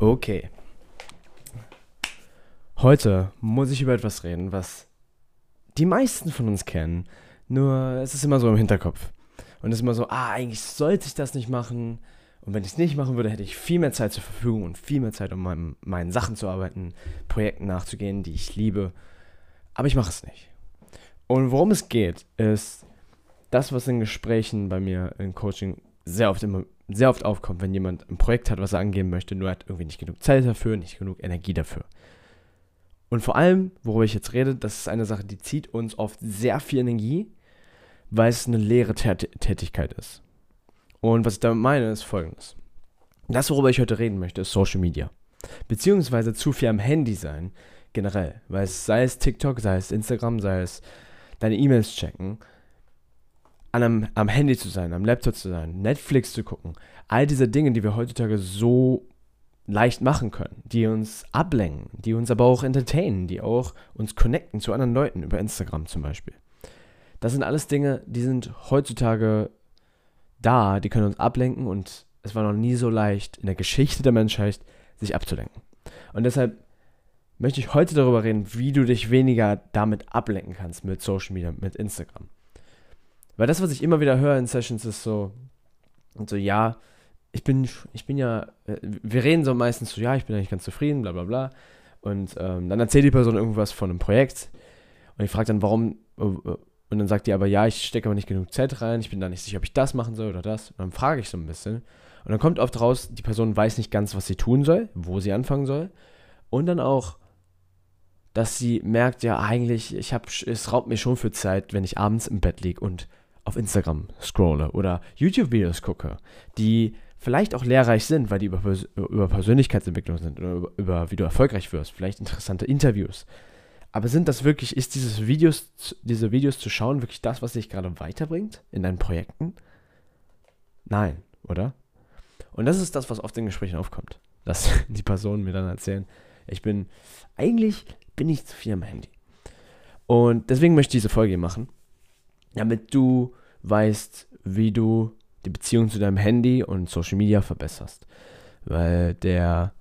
Okay. Heute muss ich über etwas reden, was die meisten von uns kennen. Nur es ist immer so im Hinterkopf. Und es ist immer so, ah, eigentlich sollte ich das nicht machen. Und wenn ich es nicht machen würde, hätte ich viel mehr Zeit zur Verfügung und viel mehr Zeit, um meinem, meinen Sachen zu arbeiten, Projekten nachzugehen, die ich liebe. Aber ich mache es nicht. Und worum es geht, ist das, was in Gesprächen bei mir im Coaching sehr oft immer sehr oft aufkommt, wenn jemand ein Projekt hat, was er angehen möchte, nur hat irgendwie nicht genug Zeit dafür, nicht genug Energie dafür. Und vor allem, worüber ich jetzt rede, das ist eine Sache, die zieht uns oft sehr viel Energie, weil es eine leere Tätigkeit ist. Und was ich damit meine, ist folgendes. Das, worüber ich heute reden möchte, ist Social Media. Beziehungsweise zu viel am Handy sein, generell. Weil es sei es TikTok, sei es Instagram, sei es deine E-Mails checken, einem, am Handy zu sein, am Laptop zu sein, Netflix zu gucken. All diese Dinge, die wir heutzutage so leicht machen können, die uns ablenken, die uns aber auch entertainen, die auch uns connecten zu anderen Leuten über Instagram zum Beispiel. Das sind alles Dinge, die sind heutzutage da, die können uns ablenken und es war noch nie so leicht in der Geschichte der Menschheit, sich abzulenken. Und deshalb möchte ich heute darüber reden, wie du dich weniger damit ablenken kannst mit Social Media, mit Instagram. Weil das, was ich immer wieder höre in Sessions, ist so, und so, ja, ich bin, ich bin ja, äh, wir reden so meistens so, ja, ich bin eigentlich ganz zufrieden, bla bla bla. Und ähm, dann erzählt die Person irgendwas von einem Projekt. Und ich frage dann, warum, äh, äh, und dann sagt die aber, ja, ich stecke aber nicht genug Zeit rein, ich bin da nicht sicher, ob ich das machen soll oder das. Und dann frage ich so ein bisschen. Und dann kommt oft raus, die Person weiß nicht ganz, was sie tun soll, wo sie anfangen soll. Und dann auch, dass sie merkt, ja, eigentlich, ich hab, es raubt mir schon für Zeit, wenn ich abends im Bett liege und auf Instagram scrolle oder YouTube-Videos gucke, die vielleicht auch lehrreich sind, weil die über, über Persönlichkeitsentwicklung sind oder über, über, wie du erfolgreich wirst, vielleicht interessante Interviews. Aber sind das wirklich, ist dieses Videos, diese Videos zu schauen wirklich das, was dich gerade weiterbringt in deinen Projekten? Nein, oder? Und das ist das, was oft in Gesprächen aufkommt. Dass die Personen mir dann erzählen, ich bin, eigentlich bin ich zu viel am Handy. Und deswegen möchte ich diese Folge hier machen, damit du weißt, wie du die Beziehung zu deinem Handy und Social Media verbesserst. Weil der,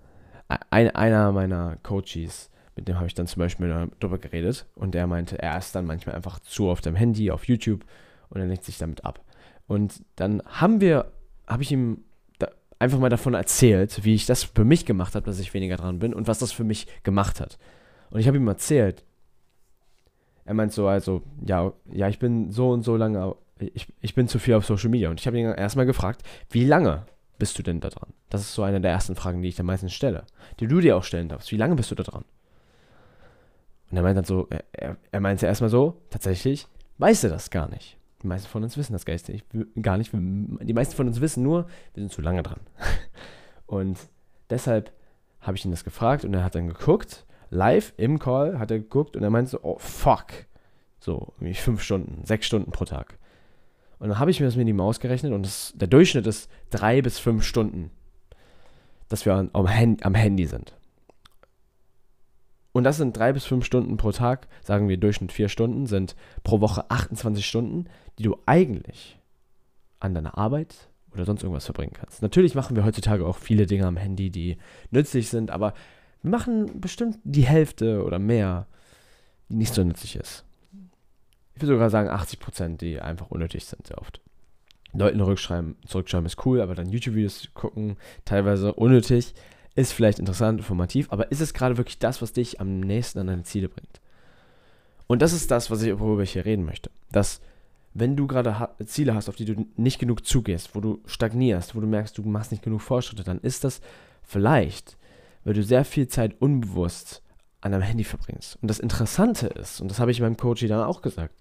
ein, einer meiner Coaches, mit dem habe ich dann zum Beispiel darüber geredet und der meinte, er ist dann manchmal einfach zu auf dem Handy, auf YouTube und er lenkt sich damit ab. Und dann haben wir, habe ich ihm einfach mal davon erzählt, wie ich das für mich gemacht habe, dass ich weniger dran bin und was das für mich gemacht hat. Und ich habe ihm erzählt, er meint so, also, ja, ja, ich bin so und so lange ich, ich bin zu viel auf Social Media. Und ich habe ihn erstmal gefragt, wie lange bist du denn da dran? Das ist so eine der ersten Fragen, die ich am meisten stelle. Die du dir auch stellen darfst. Wie lange bist du da dran? Und er meint dann so, er, er meinte erstmal so, tatsächlich, weiß er das gar nicht. Die meisten von uns wissen das gar nicht. Die meisten von uns wissen nur, wir sind zu lange dran. Und deshalb habe ich ihn das gefragt und er hat dann geguckt, live im Call hat er geguckt und er meinte so, oh fuck. So, irgendwie fünf Stunden, sechs Stunden pro Tag. Und dann habe ich mir das mit die Maus gerechnet und das, der Durchschnitt ist drei bis fünf Stunden, dass wir am, am Handy sind. Und das sind drei bis fünf Stunden pro Tag, sagen wir Durchschnitt vier Stunden, sind pro Woche 28 Stunden, die du eigentlich an deiner Arbeit oder sonst irgendwas verbringen kannst. Natürlich machen wir heutzutage auch viele Dinge am Handy, die nützlich sind, aber wir machen bestimmt die Hälfte oder mehr, die nicht so nützlich ist ich würde sogar sagen 80 Prozent, die einfach unnötig sind, sehr oft. Leuten rückschreiben, zurückschreiben ist cool, aber dann YouTube-Videos gucken, teilweise unnötig, ist vielleicht interessant, informativ, aber ist es gerade wirklich das, was dich am nächsten an deine Ziele bringt? Und das ist das, was ich, worüber ich hier reden möchte. Dass, wenn du gerade ha Ziele hast, auf die du nicht genug zugehst, wo du stagnierst, wo du merkst, du machst nicht genug Fortschritte, dann ist das vielleicht, weil du sehr viel Zeit unbewusst an deinem Handy verbringst. Und das Interessante ist, und das habe ich meinem Coach dann auch gesagt,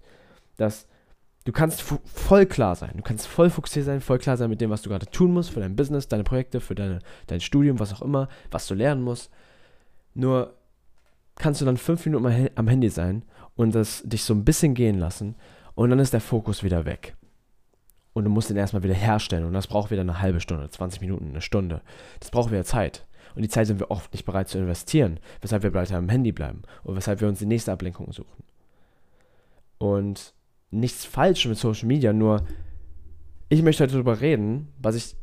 dass du kannst voll klar sein, du kannst voll fokussiert sein, voll klar sein mit dem, was du gerade tun musst für dein Business, deine Projekte, für deine, dein Studium, was auch immer, was du lernen musst. Nur kannst du dann fünf Minuten am Handy sein und das dich so ein bisschen gehen lassen und dann ist der Fokus wieder weg. Und du musst den erstmal wieder herstellen und das braucht wieder eine halbe Stunde, 20 Minuten, eine Stunde. Das braucht wieder Zeit. Und die Zeit sind wir oft nicht bereit zu investieren, weshalb wir weiter am Handy bleiben und weshalb wir uns die nächste Ablenkung suchen. Und nichts falsch mit Social Media, nur ich möchte heute darüber reden, was ich,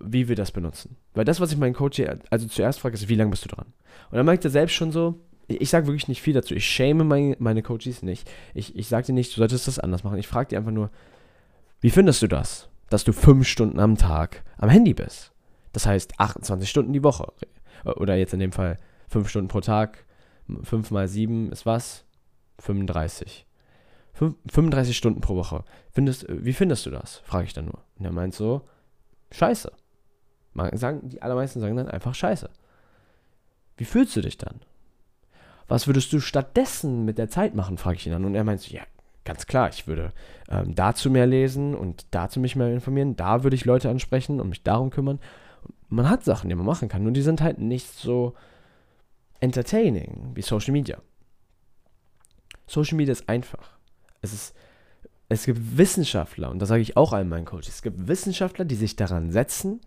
wie wir das benutzen. Weil das, was ich meinen Coach hier, also zuerst frage, ist, wie lange bist du dran? Und dann merkt er selbst schon so, ich, sage wirklich nicht viel dazu. Ich schäme meine, meine Coaches nicht. Ich, ich sage dir nicht, du solltest das anders machen. Ich frage dir einfach nur, wie findest du das, dass du fünf Stunden am Tag am Handy bist? Das heißt 28 Stunden die Woche. Oder jetzt in dem Fall fünf Stunden pro Tag. Fünf mal sieben ist was? 35. 35 Stunden pro Woche. Findest, wie findest du das? Frage ich dann nur. Und er meint so, scheiße. sagen, die allermeisten sagen dann einfach scheiße. Wie fühlst du dich dann? Was würdest du stattdessen mit der Zeit machen, frage ich ihn dann. Und er meint so, ja, ganz klar, ich würde ähm, dazu mehr lesen und dazu mich mehr informieren. Da würde ich Leute ansprechen und mich darum kümmern. Man hat Sachen, die man machen kann, nur die sind halt nicht so entertaining wie Social Media. Social Media ist einfach. Es ist es gibt Wissenschaftler, und das sage ich auch allen meinen Coaches, es gibt Wissenschaftler, die sich daran setzen,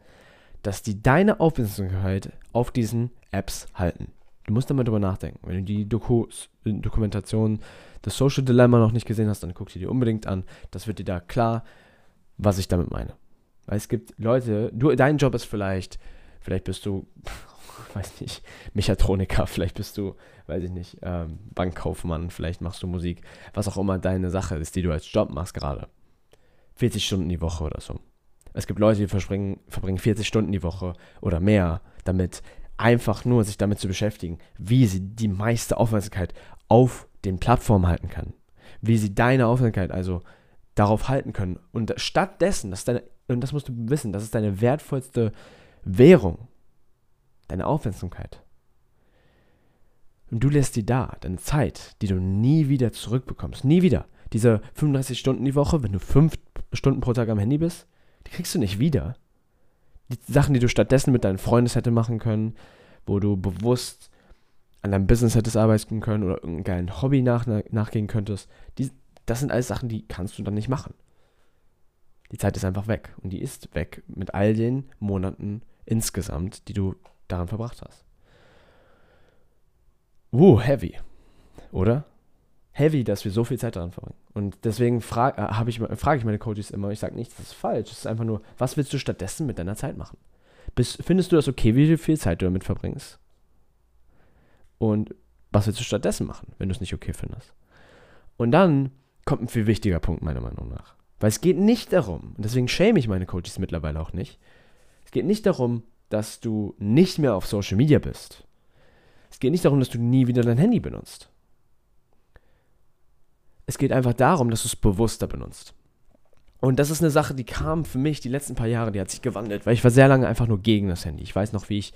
dass die deine Aufmerksamkeit auf diesen Apps halten. Du musst damit drüber nachdenken. Wenn du die Doku Dokumentation das Social Dilemma noch nicht gesehen hast, dann guck sie dir unbedingt an. Das wird dir da klar, was ich damit meine. Weil es gibt Leute, du, dein Job ist vielleicht, vielleicht bist du, weiß nicht, Mechatroniker, vielleicht bist du, weiß ich nicht, ähm, Bankkaufmann, vielleicht machst du Musik, was auch immer deine Sache ist, die du als Job machst gerade. 40 Stunden die Woche oder so. Es gibt Leute, die verbringen 40 Stunden die Woche oder mehr damit, einfach nur sich damit zu beschäftigen, wie sie die meiste Aufmerksamkeit auf den Plattformen halten kann. Wie sie deine Aufmerksamkeit also darauf halten können. Und stattdessen, das deine, und das musst du wissen, das ist deine wertvollste Währung. Deine Aufmerksamkeit. Und du lässt die da, deine Zeit, die du nie wieder zurückbekommst. Nie wieder. Diese 35 Stunden die Woche, wenn du 5 Stunden pro Tag am Handy bist, die kriegst du nicht wieder die Sachen, die du stattdessen mit deinen Freunden hätte machen können, wo du bewusst an deinem Business hättest arbeiten können oder irgendeinem geilen Hobby nach, nachgehen könntest, die, das sind alles Sachen, die kannst du dann nicht machen. Die Zeit ist einfach weg und die ist weg mit all den Monaten insgesamt, die du daran verbracht hast. Uh, heavy. Oder? heavy, dass wir so viel Zeit daran verbringen. Und deswegen frage äh, ich, frage ich meine Coaches immer, ich sage nicht, das ist falsch, es ist einfach nur, was willst du stattdessen mit deiner Zeit machen? Bist, findest du das okay, wie viel Zeit du damit verbringst? Und was willst du stattdessen machen, wenn du es nicht okay findest? Und dann kommt ein viel wichtiger Punkt meiner Meinung nach. Weil es geht nicht darum, und deswegen schäme ich meine Coaches mittlerweile auch nicht, es geht nicht darum, dass du nicht mehr auf Social Media bist. Es geht nicht darum, dass du nie wieder dein Handy benutzt. Es geht einfach darum, dass du es bewusster benutzt. Und das ist eine Sache, die kam für mich die letzten paar Jahre, die hat sich gewandelt, weil ich war sehr lange einfach nur gegen das Handy. Ich weiß noch, wie ich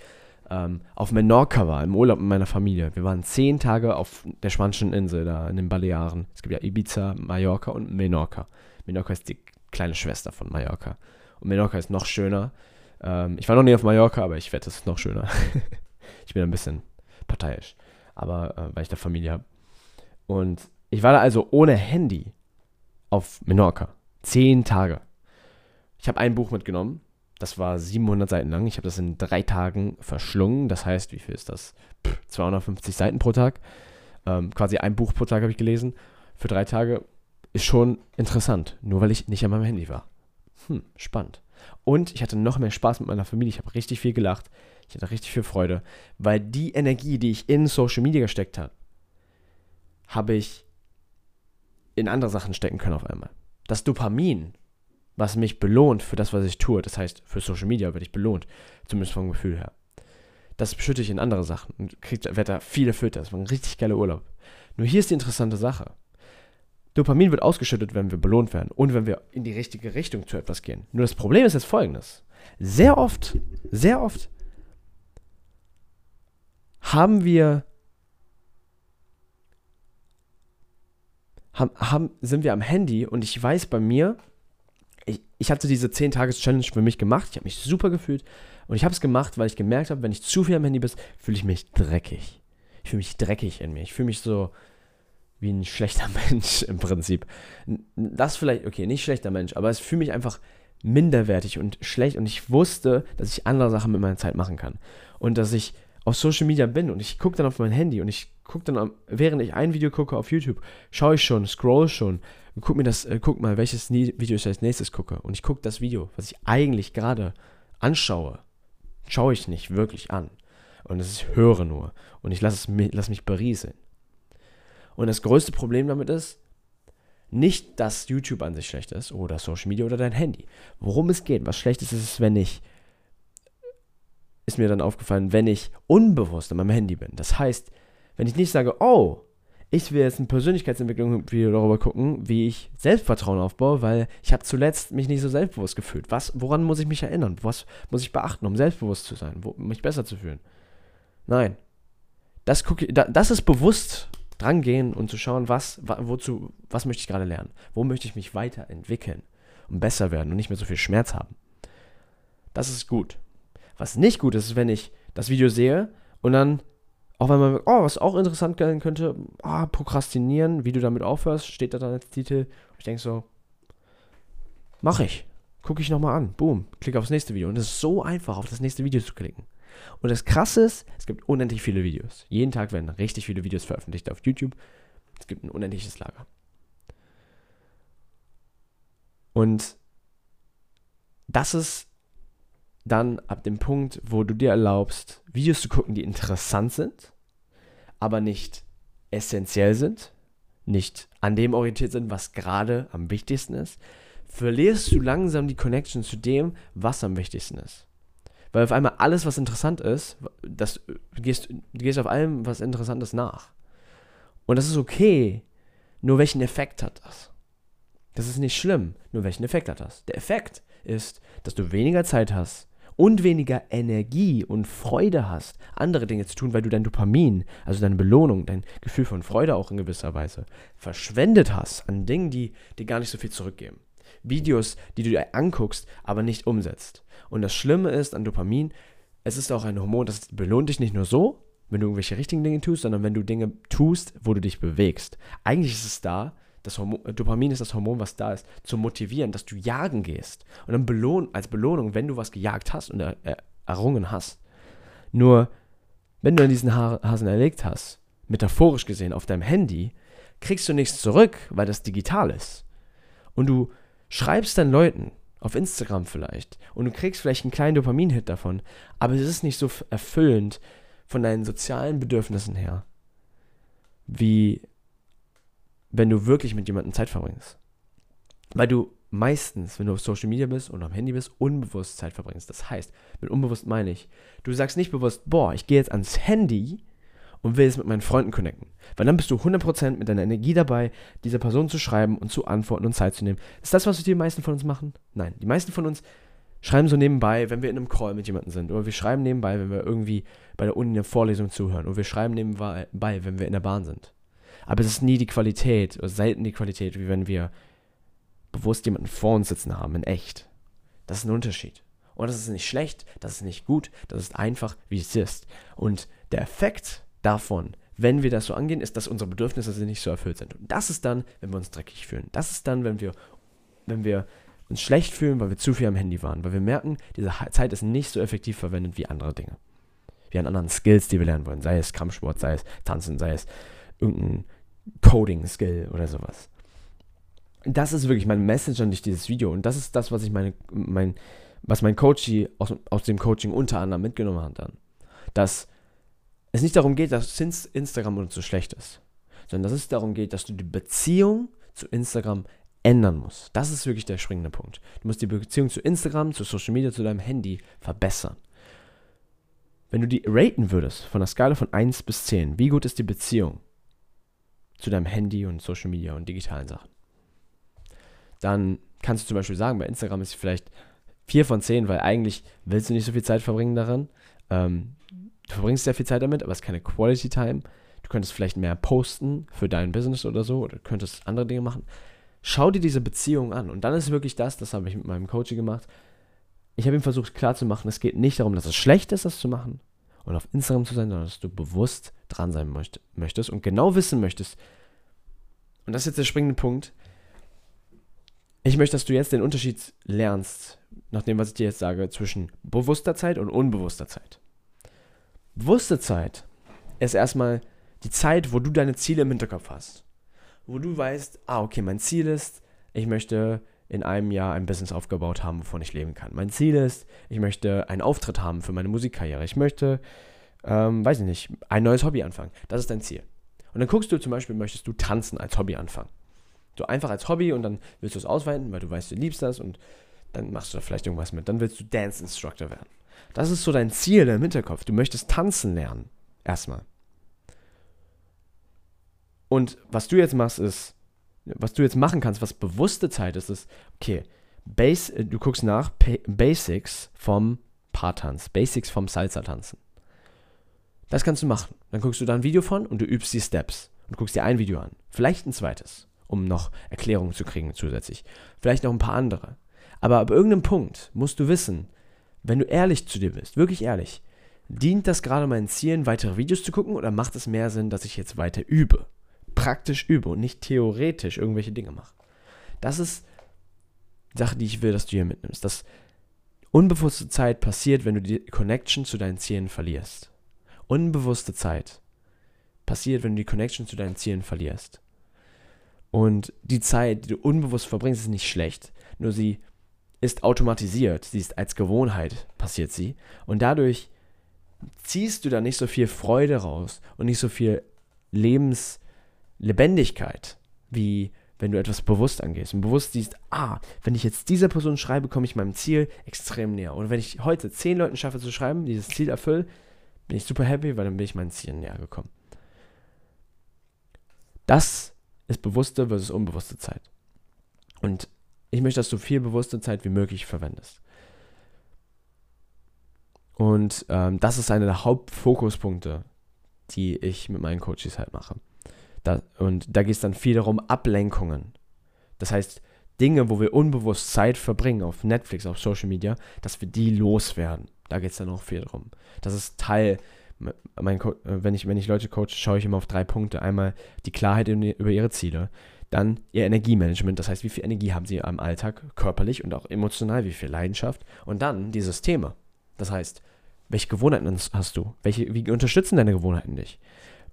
ähm, auf Menorca war, im Urlaub mit meiner Familie. Wir waren zehn Tage auf der Spanischen Insel, da in den Balearen. Es gibt ja Ibiza, Mallorca und Menorca. Menorca ist die kleine Schwester von Mallorca. Und Menorca ist noch schöner. Ähm, ich war noch nie auf Mallorca, aber ich wette, es ist noch schöner. ich bin ein bisschen parteiisch, aber äh, weil ich da Familie habe. Und ich war da also ohne Handy auf Menorca. Zehn Tage. Ich habe ein Buch mitgenommen. Das war 700 Seiten lang. Ich habe das in drei Tagen verschlungen. Das heißt, wie viel ist das? Pff, 250 Seiten pro Tag. Ähm, quasi ein Buch pro Tag habe ich gelesen. Für drei Tage ist schon interessant. Nur weil ich nicht an meinem Handy war. Hm, spannend. Und ich hatte noch mehr Spaß mit meiner Familie. Ich habe richtig viel gelacht. Ich hatte richtig viel Freude. Weil die Energie, die ich in Social Media gesteckt habe, habe ich in andere Sachen stecken können auf einmal. Das Dopamin, was mich belohnt für das, was ich tue, das heißt, für Social Media werde ich belohnt, zumindest vom Gefühl her. Das schütte ich in andere Sachen und werde da viel erfüllt. Das war ein richtig geiler Urlaub. Nur hier ist die interessante Sache. Dopamin wird ausgeschüttet, wenn wir belohnt werden und wenn wir in die richtige Richtung zu etwas gehen. Nur das Problem ist jetzt folgendes. Sehr oft, sehr oft haben wir haben, haben, sind wir am Handy und ich weiß bei mir, ich, ich hatte diese 10-Tages-Challenge für mich gemacht, ich habe mich super gefühlt und ich habe es gemacht, weil ich gemerkt habe, wenn ich zu viel am Handy bin, fühle ich mich dreckig. Ich fühle mich dreckig in mir. Ich fühle mich so wie ein schlechter Mensch im Prinzip. Das vielleicht, okay, nicht schlechter Mensch, aber es fühlt mich einfach minderwertig und schlecht und ich wusste, dass ich andere Sachen mit meiner Zeit machen kann. Und dass ich auf Social Media bin und ich gucke dann auf mein Handy und ich gucke dann, während ich ein Video gucke auf YouTube, schaue ich schon, scroll schon und guck mir das, äh, guck mal, welches Video ich als nächstes gucke. Und ich gucke das Video, was ich eigentlich gerade anschaue, schaue ich nicht wirklich an. Und ich höre nur. Und ich lasse lass mich berieseln. Und das größte Problem damit ist, nicht, dass YouTube an sich schlecht ist oder Social Media oder dein Handy. Worum es geht, was schlecht ist, ist wenn ich, ist mir dann aufgefallen, wenn ich unbewusst an meinem Handy bin. Das heißt, wenn ich nicht sage, oh, ich will jetzt ein Persönlichkeitsentwicklung-Video darüber gucken, wie ich Selbstvertrauen aufbaue, weil ich habe zuletzt mich nicht so selbstbewusst gefühlt. Was, woran muss ich mich erinnern? Was muss ich beachten, um selbstbewusst zu sein, um mich besser zu fühlen? Nein. Das, gucke, das ist bewusst drangehen und zu schauen, was, wozu, was möchte ich gerade lernen? Wo möchte ich mich weiterentwickeln und besser werden und nicht mehr so viel Schmerz haben? Das ist gut. Was nicht gut ist, ist, wenn ich das Video sehe und dann, auch wenn man, oh, was auch interessant sein könnte, ah, prokrastinieren, wie du damit aufhörst, steht da dann als Titel. Ich denke so, mache ich. Gucke ich nochmal an. Boom. Klicke aufs nächste Video. Und es ist so einfach, auf das nächste Video zu klicken. Und das Krasse ist, es gibt unendlich viele Videos. Jeden Tag werden richtig viele Videos veröffentlicht auf YouTube. Es gibt ein unendliches Lager. Und das ist dann ab dem Punkt, wo du dir erlaubst, Videos zu gucken, die interessant sind, aber nicht essentiell sind, nicht an dem orientiert sind, was gerade am wichtigsten ist, verlierst du langsam die Connection zu dem, was am wichtigsten ist. Weil auf einmal alles, was interessant ist, das, gehst, du gehst auf allem, was interessant ist, nach. Und das ist okay. Nur welchen Effekt hat das? Das ist nicht schlimm. Nur welchen Effekt hat das? Der Effekt ist, dass du weniger Zeit hast und weniger Energie und Freude hast, andere Dinge zu tun, weil du dein Dopamin, also deine Belohnung, dein Gefühl von Freude auch in gewisser Weise, verschwendet hast an Dingen, die dir gar nicht so viel zurückgeben. Videos, die du dir anguckst, aber nicht umsetzt. Und das Schlimme ist an Dopamin, es ist auch ein Hormon, das belohnt dich nicht nur so, wenn du irgendwelche richtigen Dinge tust, sondern wenn du Dinge tust, wo du dich bewegst. Eigentlich ist es da, das Hormon, Dopamin ist das Hormon, was da ist, zu motivieren, dass du jagen gehst. Und dann belohn, als Belohnung, wenn du was gejagt hast und er, er, errungen hast. Nur, wenn du diesen Hasen erlegt hast, metaphorisch gesehen auf deinem Handy, kriegst du nichts zurück, weil das digital ist. Und du schreibst dann Leuten, auf Instagram vielleicht, und du kriegst vielleicht einen kleinen Dopamin-Hit davon, aber es ist nicht so erfüllend von deinen sozialen Bedürfnissen her, wie wenn du wirklich mit jemandem Zeit verbringst. Weil du meistens, wenn du auf Social Media bist und am Handy bist, unbewusst Zeit verbringst. Das heißt, mit unbewusst meine ich, du sagst nicht bewusst, boah, ich gehe jetzt ans Handy und will es mit meinen Freunden connecten. Weil dann bist du 100% mit deiner Energie dabei, dieser Person zu schreiben und zu antworten und Zeit zu nehmen. Ist das, was die meisten von uns machen? Nein. Die meisten von uns schreiben so nebenbei, wenn wir in einem Call mit jemandem sind. Oder wir schreiben nebenbei, wenn wir irgendwie bei der Uni eine Vorlesung zuhören. Oder wir schreiben nebenbei, wenn wir in der Bahn sind. Aber es ist nie die Qualität, oder selten die Qualität, wie wenn wir bewusst jemanden vor uns sitzen haben, in echt. Das ist ein Unterschied. Und das ist nicht schlecht, das ist nicht gut, das ist einfach, wie es ist. Und der Effekt davon, wenn wir das so angehen, ist, dass unsere Bedürfnisse nicht so erfüllt sind. Und das ist dann, wenn wir uns dreckig fühlen. Das ist dann, wenn wir, wenn wir uns schlecht fühlen, weil wir zu viel am Handy waren. Weil wir merken, diese Zeit ist nicht so effektiv verwendet wie andere Dinge. Wie an anderen Skills, die wir lernen wollen. Sei es Kampfsport, sei es Tanzen, sei es irgendein Coding-Skill oder sowas. Das ist wirklich mein Message an dich, dieses Video. Und das ist das, was ich meine, mein, was mein Coach aus, aus dem Coaching unter anderem mitgenommen hat dann. Dass es nicht darum geht, dass Instagram uns so schlecht ist, sondern dass es darum geht, dass du die Beziehung zu Instagram ändern musst. Das ist wirklich der springende Punkt. Du musst die Beziehung zu Instagram, zu Social Media, zu deinem Handy verbessern. Wenn du die raten würdest von der Skala von 1 bis 10, wie gut ist die Beziehung zu deinem Handy und Social Media und digitalen Sachen? Dann kannst du zum Beispiel sagen, bei Instagram ist es vielleicht 4 von 10, weil eigentlich willst du nicht so viel Zeit verbringen daran. Ähm, du verbringst sehr viel Zeit damit, aber es ist keine Quality Time. Du könntest vielleicht mehr posten für dein Business oder so oder könntest andere Dinge machen. Schau dir diese Beziehung an. Und dann ist wirklich das, das habe ich mit meinem Coach gemacht. Ich habe ihm versucht klarzumachen, es geht nicht darum, dass es schlecht ist, das zu machen und auf Instagram zu sein, sondern dass du bewusst dran sein möcht möchtest und genau wissen möchtest. Und das ist jetzt der springende Punkt. Ich möchte, dass du jetzt den Unterschied lernst, nach dem, was ich dir jetzt sage, zwischen bewusster Zeit und unbewusster Zeit. Bewusste Zeit ist erstmal die Zeit, wo du deine Ziele im Hinterkopf hast. Wo du weißt, ah, okay, mein Ziel ist, ich möchte in einem Jahr ein Business aufgebaut haben, wovon ich leben kann. Mein Ziel ist, ich möchte einen Auftritt haben für meine Musikkarriere. Ich möchte, ähm, weiß ich nicht, ein neues Hobby anfangen. Das ist dein Ziel. Und dann guckst du zum Beispiel, möchtest du tanzen als Hobby anfangen. So einfach als Hobby und dann willst du es ausweiten, weil du weißt, du liebst das und dann machst du da vielleicht irgendwas mit. Dann willst du Dance Instructor werden. Das ist so dein Ziel im Hinterkopf. Du möchtest tanzen lernen. Erstmal. Und was du jetzt machst, ist, was du jetzt machen kannst, was bewusste Zeit ist, ist, okay, Base, du guckst nach Basics vom Paartanz, Basics vom Salsa-Tanzen. Das kannst du machen. Dann guckst du da ein Video von und du übst die Steps und guckst dir ein Video an. Vielleicht ein zweites, um noch Erklärungen zu kriegen zusätzlich. Vielleicht noch ein paar andere. Aber ab irgendeinem Punkt musst du wissen, wenn du ehrlich zu dir bist, wirklich ehrlich, dient das gerade meinen Zielen, weitere Videos zu gucken oder macht es mehr Sinn, dass ich jetzt weiter übe? praktisch übe und nicht theoretisch irgendwelche Dinge mache. Das ist die Sache, die ich will, dass du hier mitnimmst. Dass unbewusste Zeit passiert, wenn du die Connection zu deinen Zielen verlierst. Unbewusste Zeit passiert, wenn du die Connection zu deinen Zielen verlierst. Und die Zeit, die du unbewusst verbringst, ist nicht schlecht. Nur sie ist automatisiert. Sie ist als Gewohnheit passiert sie. Und dadurch ziehst du da nicht so viel Freude raus und nicht so viel Lebens, Lebendigkeit, wie wenn du etwas bewusst angehst und bewusst siehst, ah, wenn ich jetzt dieser Person schreibe, komme ich meinem Ziel extrem näher. Und wenn ich heute zehn Leuten schaffe zu schreiben, dieses Ziel erfülle, bin ich super happy, weil dann bin ich meinem Ziel näher gekommen. Das ist bewusste versus unbewusste Zeit. Und ich möchte, dass du viel bewusste Zeit wie möglich verwendest. Und ähm, das ist einer der Hauptfokuspunkte, die ich mit meinen Coaches halt mache. Da, und da geht es dann viel darum, Ablenkungen. Das heißt, Dinge, wo wir unbewusst Zeit verbringen auf Netflix, auf Social Media, dass wir die loswerden. Da geht es dann auch viel darum. Das ist Teil, mein wenn, ich, wenn ich Leute coache, schaue ich immer auf drei Punkte. Einmal die Klarheit über ihre Ziele, dann ihr Energiemanagement, das heißt, wie viel Energie haben sie am Alltag, körperlich und auch emotional, wie viel Leidenschaft. Und dann die Systeme. Das heißt, welche Gewohnheiten hast du? Welche, wie unterstützen deine Gewohnheiten dich?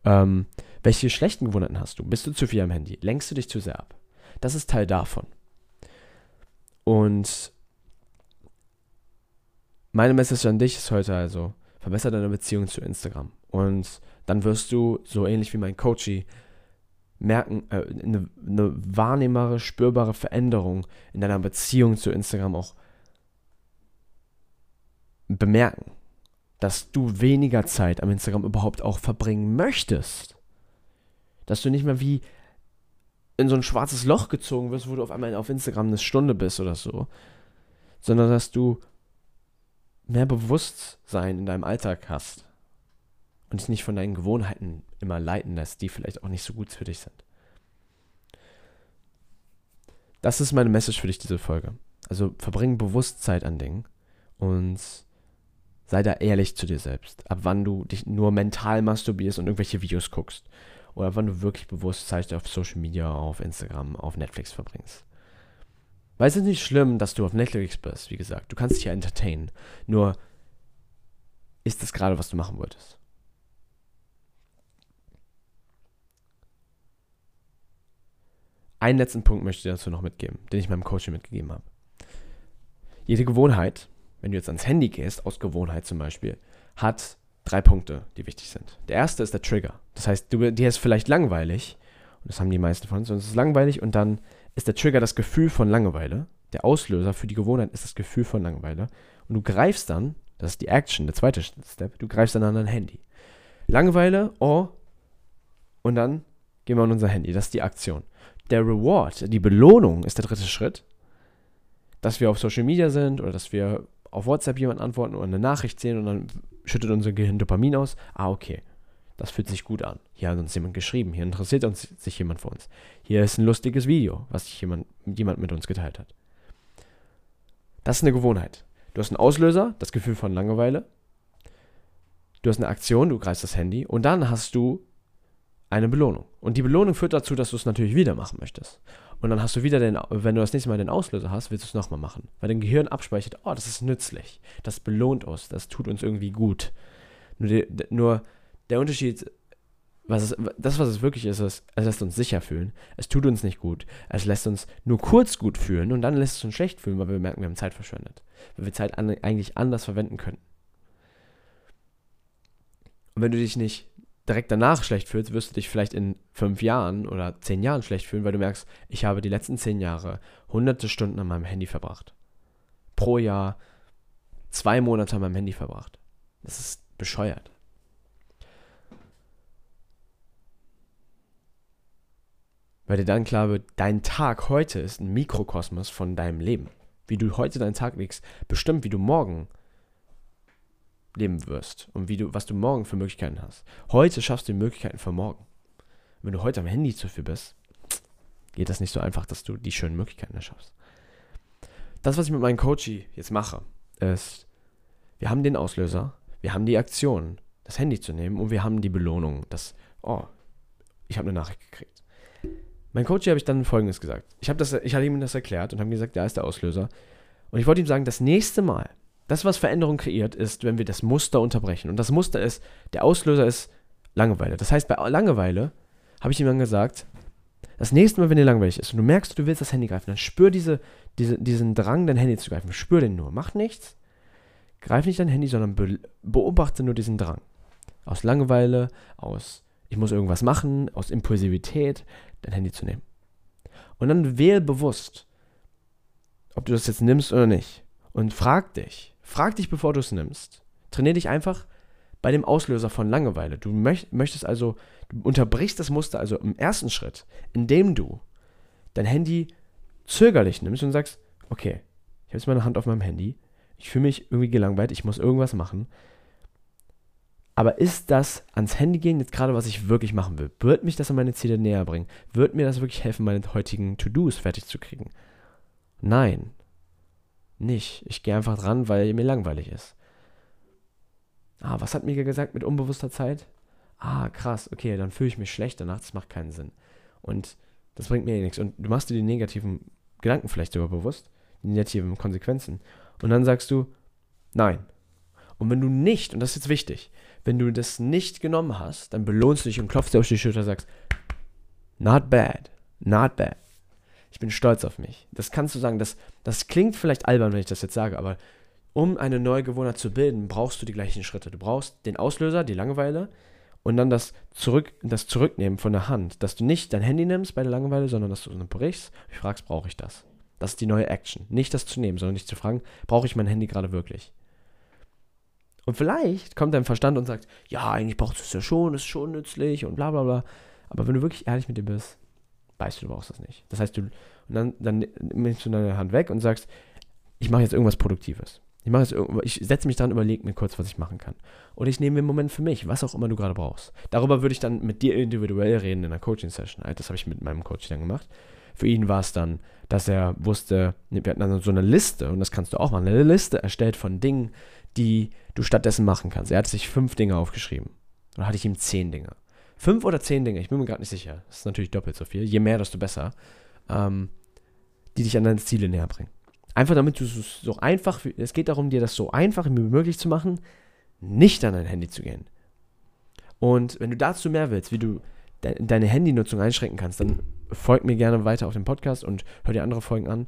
Ähm, welche schlechten Gewohnheiten hast du? Bist du zu viel am Handy? Lenkst du dich zu sehr ab? Das ist Teil davon. Und meine Message an dich ist heute also, verbessere deine Beziehung zu Instagram. Und dann wirst du, so ähnlich wie mein Coachie, merken, äh, eine, wahrnehmbare, spürbare Veränderung in deiner Beziehung zu Instagram auch bemerken dass du weniger Zeit am Instagram überhaupt auch verbringen möchtest. Dass du nicht mehr wie in so ein schwarzes Loch gezogen wirst, wo du auf einmal auf Instagram eine Stunde bist oder so, sondern dass du mehr Bewusstsein in deinem Alltag hast und dich nicht von deinen Gewohnheiten immer leiten lässt, die vielleicht auch nicht so gut für dich sind. Das ist meine Message für dich, diese Folge. Also verbring Bewusstsein an Dingen und sei da ehrlich zu dir selbst. Ab wann du dich nur mental masturbierst und irgendwelche Videos guckst. Oder wann du wirklich bewusst Zeit auf Social Media, auf Instagram, auf Netflix verbringst. Weil es ist nicht schlimm, dass du auf Netflix bist, wie gesagt. Du kannst dich ja entertainen. Nur ist das gerade, was du machen wolltest. Einen letzten Punkt möchte ich dazu noch mitgeben, den ich meinem Coaching mitgegeben habe. Jede Gewohnheit wenn du jetzt ans Handy gehst, aus Gewohnheit zum Beispiel, hat drei Punkte, die wichtig sind. Der erste ist der Trigger. Das heißt, du, dir ist vielleicht langweilig, und das haben die meisten von uns, und es ist langweilig, und dann ist der Trigger das Gefühl von Langeweile. Der Auslöser für die Gewohnheit ist das Gefühl von Langeweile. Und du greifst dann, das ist die Action, der zweite Step, du greifst dann an dein Handy. Langeweile, oh, und dann gehen wir an unser Handy. Das ist die Aktion. Der Reward, die Belohnung ist der dritte Schritt, dass wir auf Social Media sind oder dass wir auf WhatsApp jemand antworten oder eine Nachricht sehen und dann schüttet unser Gehirn Dopamin aus. Ah, okay. Das fühlt sich gut an. Hier hat uns jemand geschrieben. Hier interessiert uns, sich jemand für uns. Hier ist ein lustiges Video, was sich jemand, jemand mit uns geteilt hat. Das ist eine Gewohnheit. Du hast einen Auslöser, das Gefühl von Langeweile. Du hast eine Aktion, du greifst das Handy und dann hast du eine Belohnung. Und die Belohnung führt dazu, dass du es natürlich wieder machen möchtest. Und dann hast du wieder den, wenn du das nächste Mal den Auslöser hast, willst du es nochmal machen. Weil dein Gehirn abspeichert, oh, das ist nützlich. Das belohnt uns, das tut uns irgendwie gut. Nur, die, nur der Unterschied was es, das, was es wirklich ist, ist, es lässt uns sicher fühlen. Es tut uns nicht gut. Es lässt uns nur kurz gut fühlen und dann lässt es uns schlecht fühlen, weil wir merken, wir haben Zeit verschwendet. Weil wir Zeit an, eigentlich anders verwenden können. Und wenn du dich nicht direkt danach schlecht fühlst, wirst du dich vielleicht in fünf Jahren oder zehn Jahren schlecht fühlen, weil du merkst, ich habe die letzten zehn Jahre hunderte Stunden an meinem Handy verbracht. Pro Jahr zwei Monate an meinem Handy verbracht. Das ist bescheuert. Weil dir dann klar wird, dein Tag heute ist ein Mikrokosmos von deinem Leben. Wie du heute deinen Tag legst, bestimmt, wie du morgen leben wirst und wie du, was du morgen für Möglichkeiten hast. Heute schaffst du die Möglichkeiten für morgen. Wenn du heute am Handy zu viel bist, geht das nicht so einfach, dass du die schönen Möglichkeiten erschaffst. Das, was ich mit meinem Coachie jetzt mache, ist, wir haben den Auslöser, wir haben die Aktion, das Handy zu nehmen und wir haben die Belohnung, das, oh, ich habe eine Nachricht gekriegt. Mein Coach habe ich dann folgendes gesagt. Ich habe hab ihm das erklärt und habe gesagt, da ist der Auslöser. Und ich wollte ihm sagen, das nächste Mal, das, was Veränderung kreiert, ist, wenn wir das Muster unterbrechen. Und das Muster ist, der Auslöser ist Langeweile. Das heißt, bei Langeweile habe ich dann gesagt, das nächste Mal, wenn dir langweilig ist und du merkst, du willst das Handy greifen, dann spür diese, diese, diesen Drang, dein Handy zu greifen. Spür den nur. Mach nichts. Greif nicht dein Handy, sondern be beobachte nur diesen Drang. Aus Langeweile, aus ich muss irgendwas machen, aus Impulsivität, dein Handy zu nehmen. Und dann wähl bewusst, ob du das jetzt nimmst oder nicht. Und frag dich, frag dich, bevor du es nimmst. Trainier dich einfach bei dem Auslöser von Langeweile. Du möcht, möchtest also, du unterbrichst das Muster also im ersten Schritt, indem du dein Handy zögerlich nimmst und sagst, okay, ich habe jetzt meine Hand auf meinem Handy, ich fühle mich irgendwie gelangweilt, ich muss irgendwas machen. Aber ist das ans Handy gehen jetzt gerade, was ich wirklich machen will? Wird mich das an meine Ziele näher bringen? Wird mir das wirklich helfen, meine heutigen To-Dos fertig zu kriegen? Nein. Nicht. Ich gehe einfach dran, weil mir langweilig ist. Ah, was hat Mika gesagt mit unbewusster Zeit? Ah, krass, okay, dann fühle ich mich schlecht danach, das macht keinen Sinn. Und das bringt mir eh nichts. Und du machst dir die negativen Gedanken vielleicht sogar bewusst, die negativen Konsequenzen. Und dann sagst du, nein. Und wenn du nicht, und das ist jetzt wichtig, wenn du das nicht genommen hast, dann belohnst du dich und klopfst dir auf die Schulter und sagst, not bad, not bad. Ich bin stolz auf mich. Das kannst du sagen, das, das klingt vielleicht albern, wenn ich das jetzt sage, aber um eine neue Gewohnheit zu bilden, brauchst du die gleichen Schritte. Du brauchst den Auslöser, die Langeweile und dann das, Zurück, das Zurücknehmen von der Hand. Dass du nicht dein Handy nimmst bei der Langeweile, sondern dass du brichst und fragst, brauche ich das? Das ist die neue Action. Nicht das zu nehmen, sondern dich zu fragen, brauche ich mein Handy gerade wirklich? Und vielleicht kommt dein Verstand und sagt, ja, eigentlich brauchst du es ja schon, ist schon nützlich und bla bla bla. Aber wenn du wirklich ehrlich mit dir bist, weißt du, du brauchst das nicht. Das heißt, du, und dann, dann nimmst du deine Hand weg und sagst, ich mache jetzt irgendwas Produktives. Ich mache jetzt ich setze mich dran, überlege mir kurz, was ich machen kann. Oder ich nehme mir einen Moment für mich, was auch immer du gerade brauchst. Darüber würde ich dann mit dir individuell reden in einer Coaching-Session. Das habe ich mit meinem Coach dann gemacht. Für ihn war es dann, dass er wusste, wir hatten dann so eine Liste, und das kannst du auch machen, eine Liste erstellt von Dingen, die du stattdessen machen kannst. Er hat sich fünf Dinge aufgeschrieben. Oder hatte ich ihm zehn Dinge. Fünf oder zehn Dinge, ich bin mir gerade nicht sicher. Das ist natürlich doppelt so viel. Je mehr, desto besser. Ähm, die dich an deine Ziele näher bringen. Einfach damit du es so einfach, es geht darum, dir das so einfach wie möglich zu machen, nicht an dein Handy zu gehen. Und wenn du dazu mehr willst, wie du de deine Handynutzung einschränken kannst, dann folg mir gerne weiter auf dem Podcast und hör dir andere Folgen an,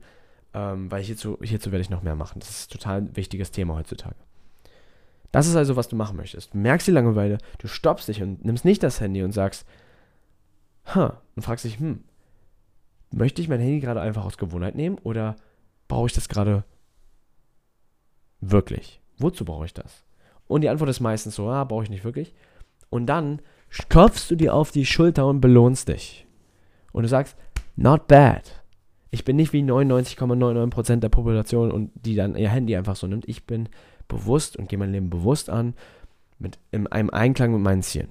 ähm, weil hierzu, hierzu werde ich noch mehr machen. Das ist ein total wichtiges Thema heutzutage. Das ist also, was du machen möchtest. Du merkst die Langeweile, du stoppst dich und nimmst nicht das Handy und sagst, huh, und fragst dich, hm, möchte ich mein Handy gerade einfach aus Gewohnheit nehmen oder brauche ich das gerade wirklich? Wozu brauche ich das? Und die Antwort ist meistens so, ah, brauche ich nicht wirklich. Und dann klopfst du dir auf die Schulter und belohnst dich. Und du sagst, not bad. Ich bin nicht wie 99,99% der Population und die dann ihr Handy einfach so nimmt. Ich bin bewusst und gehe mein Leben bewusst an, mit in einem Einklang mit meinen Zielen.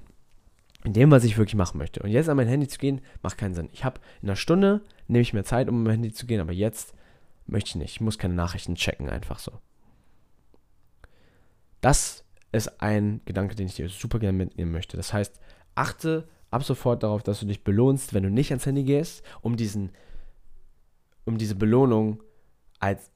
In dem, was ich wirklich machen möchte. Und jetzt an mein Handy zu gehen, macht keinen Sinn. Ich habe in einer Stunde, nehme ich mir Zeit, um an mein Handy zu gehen, aber jetzt möchte ich nicht. Ich muss keine Nachrichten checken, einfach so. Das ist ein Gedanke, den ich dir super gerne mitnehmen möchte. Das heißt, achte ab sofort darauf, dass du dich belohnst, wenn du nicht ans Handy gehst, um diesen, um diese Belohnung als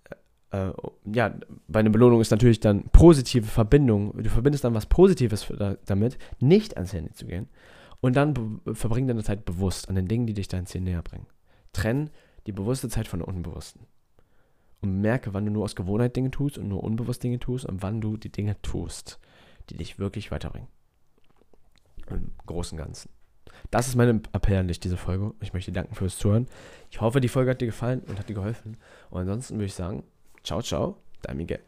äh, ja, bei einer Belohnung ist natürlich dann positive Verbindung. Du verbindest dann was Positives für, damit, nicht ans Handy zu gehen. Und dann verbring deine Zeit bewusst an den Dingen, die dich dein Ziel näher bringen. Trenn die bewusste Zeit von der unbewussten. Und merke, wann du nur aus Gewohnheit Dinge tust und nur unbewusst Dinge tust und wann du die Dinge tust, die dich wirklich weiterbringen. Im Großen und Ganzen. Das ist mein Appell an dich, diese Folge. Ich möchte dir danken fürs Zuhören. Ich hoffe, die Folge hat dir gefallen und hat dir geholfen. Und ansonsten würde ich sagen, ciao, ciao, dein Miguel.